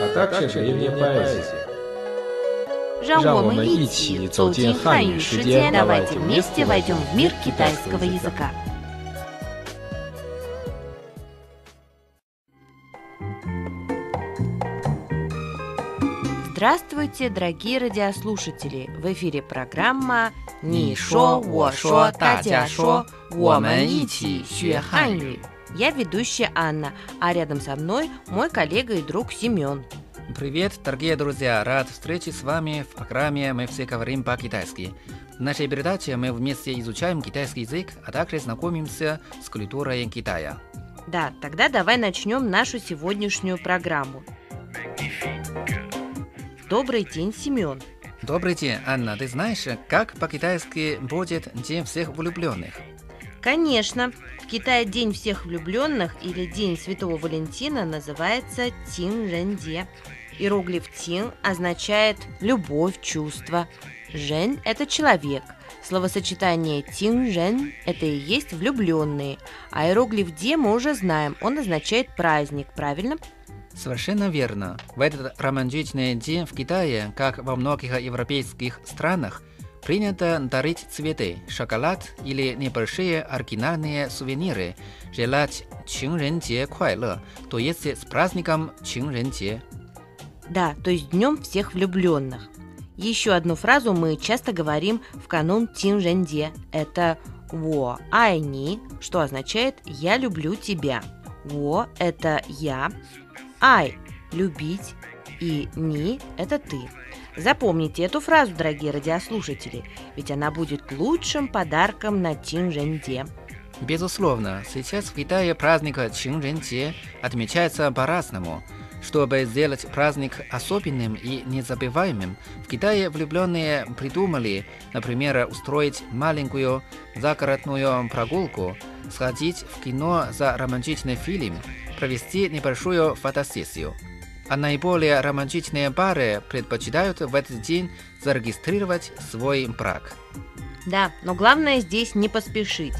а также древняя поэзия. 让我让我们们一一起起走进走进汉汉语世语世界界， давайте давайте вместе вместе войдем в мир китайского китайского языка. Здравствуйте, дорогие радиослушатели! В эфире программа «你说我说大家说我们一起学汉语». я ведущая Анна, а рядом со мной мой коллега и друг Семен. Привет, дорогие друзья! Рад встрече с вами в программе «Мы все говорим по-китайски». В нашей передаче мы вместе изучаем китайский язык, а также знакомимся с культурой Китая. Да, тогда давай начнем нашу сегодняшнюю программу. Добрый день, Семен. Добрый день, Анна. Ты знаешь, как по-китайски будет День всех влюбленных? Конечно, в Китае День всех влюбленных или День Святого Валентина называется Тин Ренде. Иероглиф Тин означает любовь, чувство. Жен – это человек. Словосочетание Тин Жен – это и есть влюбленные. А иероглиф Де мы уже знаем, он означает праздник, правильно? Совершенно верно. В этот романтичный день в Китае, как во многих европейских странах, Принято дарить цветы, шоколад или небольшие оригинальные сувениры, желать Чинренде Куайле, то есть с праздником Чинренде. Да, то есть днем всех влюбленных. Еще одну фразу мы часто говорим в канун Тинжэнде. Это «во айни», что означает «я люблю тебя». «Во» – это «я», «ай» – «любить» и «ни» – это «ты». Запомните эту фразу, дорогие радиослушатели, ведь она будет лучшим подарком на Чинжэнде. Безусловно, сейчас в Китае праздник Чинжэнде отмечается по-разному. Чтобы сделать праздник особенным и незабываемым, в Китае влюбленные придумали, например, устроить маленькую загородную прогулку, сходить в кино за романтичный фильм, провести небольшую фотосессию – а наиболее романтичные пары предпочитают в этот день зарегистрировать свой брак. Да, но главное здесь не поспешить.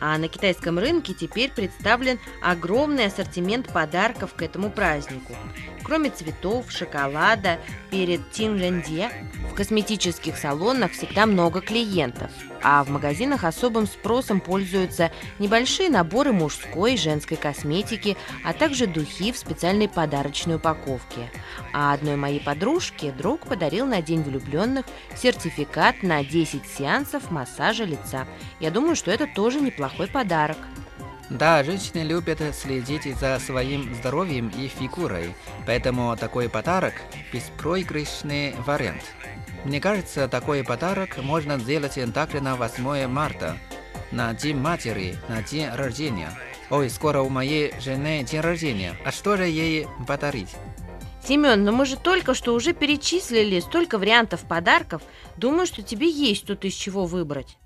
А на китайском рынке теперь представлен огромный ассортимент подарков к этому празднику. Кроме цветов, шоколада, перед Тинжэнде в косметических салонах всегда много клиентов, а в магазинах особым спросом пользуются небольшие наборы мужской и женской косметики, а также духи в специальной подарочной упаковке. А одной моей подружке друг подарил на День влюбленных сертификат на 10 сеансов массажа лица. Я думаю, что это тоже неплохой подарок. Да, женщины любят следить за своим здоровьем и фигурой, поэтому такой подарок – беспроигрышный вариант. Мне кажется, такой подарок можно сделать также на 8 марта, на День матери, на день рождения. Ой, скоро у моей жены день рождения, а что же ей подарить? Семен, но мы же только что уже перечислили столько вариантов подарков. Думаю, что тебе есть тут из чего выбрать.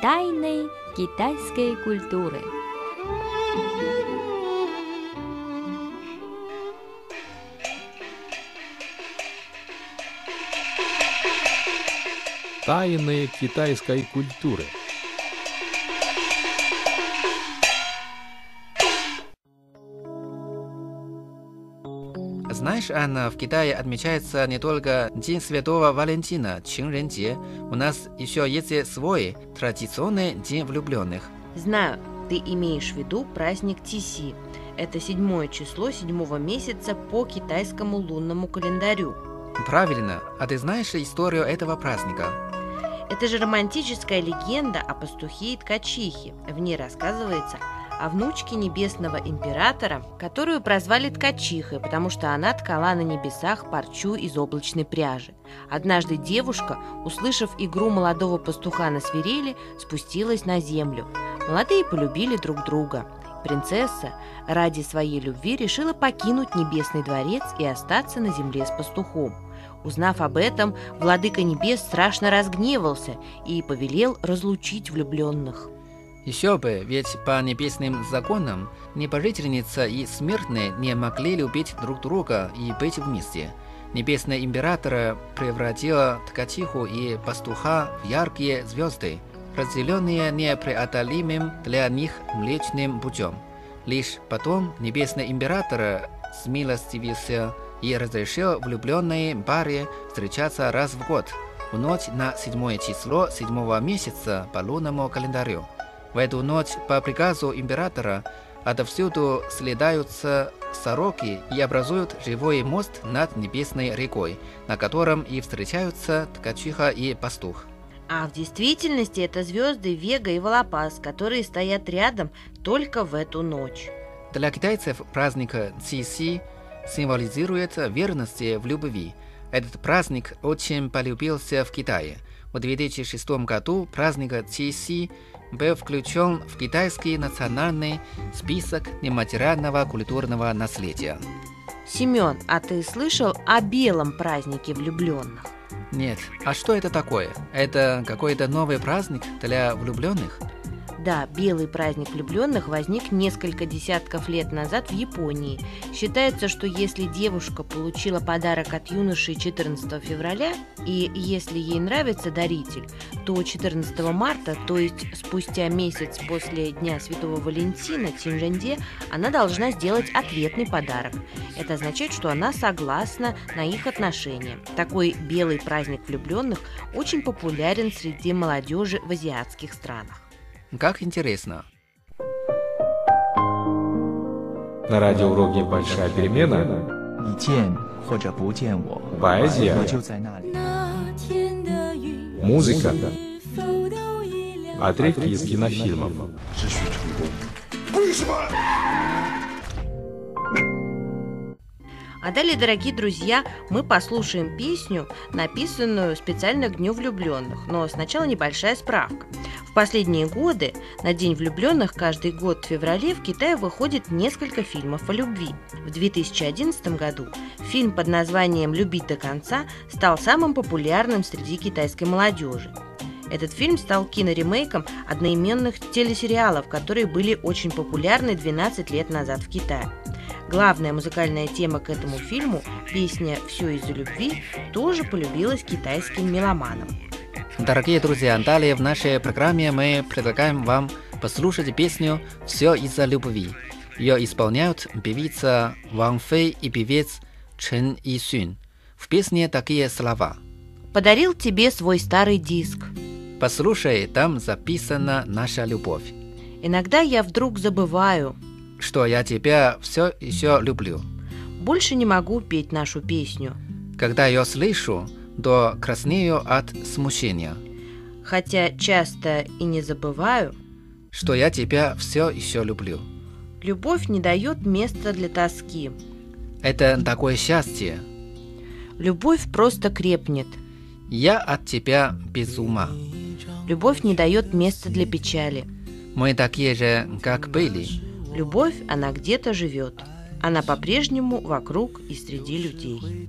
Тайны китайской культуры. Тайны китайской культуры. Знаешь, Анна, в Китае отмечается не только День Святого Валентина, Чинренде. У нас еще есть свой традиционный День влюбленных. Знаю, ты имеешь в виду праздник Тиси. Это седьмое число седьмого месяца по китайскому лунному календарю. Правильно. А ты знаешь историю этого праздника? Это же романтическая легенда о пастухе и ткачихе. В ней рассказывается о внучке небесного императора, которую прозвали ткачихой, потому что она ткала на небесах парчу из облачной пряжи. Однажды девушка, услышав игру молодого пастуха на свирели, спустилась на землю. Молодые полюбили друг друга. Принцесса ради своей любви решила покинуть небесный дворец и остаться на земле с пастухом. Узнав об этом, владыка небес страшно разгневался и повелел разлучить влюбленных. Еще бы, ведь по небесным законам небожительница и смертные не могли любить друг друга и быть вместе. Небесный император превратила ткачиху и пастуха в яркие звезды, разделенные непреодолимым для них Млечным путем. Лишь потом небесный император смилостивился и разрешил влюбленной паре встречаться раз в год, в ночь на седьмое число седьмого месяца по лунному календарю. В эту ночь по приказу императора отовсюду следаются сороки и образуют живой мост над небесной рекой, на котором и встречаются ткачиха и пастух. А в действительности это звезды Вега и Волопас, которые стоят рядом только в эту ночь. Для китайцев праздник Ци-Си символизирует верность в любви. Этот праздник очень полюбился в Китае. В 2006 году праздник Ци-Си был включен в китайский национальный список нематериального культурного наследия. Семен, а ты слышал о белом празднике влюбленных? Нет, а что это такое? Это какой-то новый праздник для влюбленных? Да, белый праздник влюбленных возник несколько десятков лет назад в Японии. Считается, что если девушка получила подарок от юноши 14 февраля, и если ей нравится даритель, то 14 марта, то есть спустя месяц после Дня Святого Валентина, Тинжэнде, она должна сделать ответный подарок. Это означает, что она согласна на их отношения. Такой белый праздник влюбленных очень популярен среди молодежи в азиатских странах. Как интересно. На радио радиоуроке «Большая перемена» поэзия, музыка, отрывки из кинофильмов. А далее, дорогие друзья, мы послушаем песню, написанную специально к Дню влюбленных. Но сначала небольшая справка. В последние годы на День влюбленных каждый год в феврале в Китае выходит несколько фильмов о любви. В 2011 году фильм под названием «Любить до конца» стал самым популярным среди китайской молодежи. Этот фильм стал киноремейком одноименных телесериалов, которые были очень популярны 12 лет назад в Китае. Главная музыкальная тема к этому фильму, песня «Все из-за любви», тоже полюбилась китайским меломанам. Дорогие друзья, далее в нашей программе мы предлагаем вам послушать песню «Все из-за любви». Ее исполняют певица Ван Фэй и певец Чен Исюн. В песне такие слова. Подарил тебе свой старый диск. Послушай, там записана наша любовь. Иногда я вдруг забываю, Что я тебя все еще люблю. больше не могу петь нашу песню. Когда я слышу, то краснею от смущения, Хотя часто и не забываю, что я тебя все еще люблю. любовь не дает места для тоски. Это такое счастье. Любовь просто крепнет. Я от тебя без ума. Любовь не дает места для печали. Мы такие же, как были. Любовь, она где-то живет. Она по-прежнему вокруг и среди людей.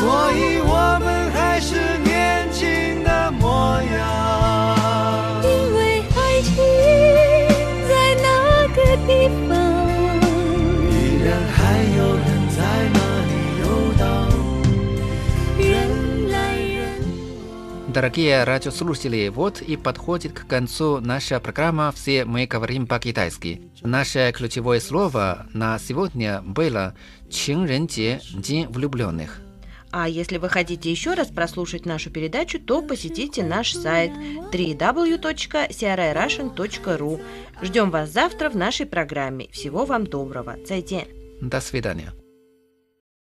所以我们还是年轻的模样。因为爱情在那个地方，依然还有人在那里游荡。人来人 Дорогие радиослушатели, вот и подходит к концу наша программа «Все мы говорим по-китайски». Наше ключевое слово на сегодня было «Чинренде» – День влюбленных. А если вы хотите еще раз прослушать нашу передачу, то посетите наш сайт www.crrussian.ru. Ждем вас завтра в нашей программе. Всего вам доброго. Зайден. До свидания.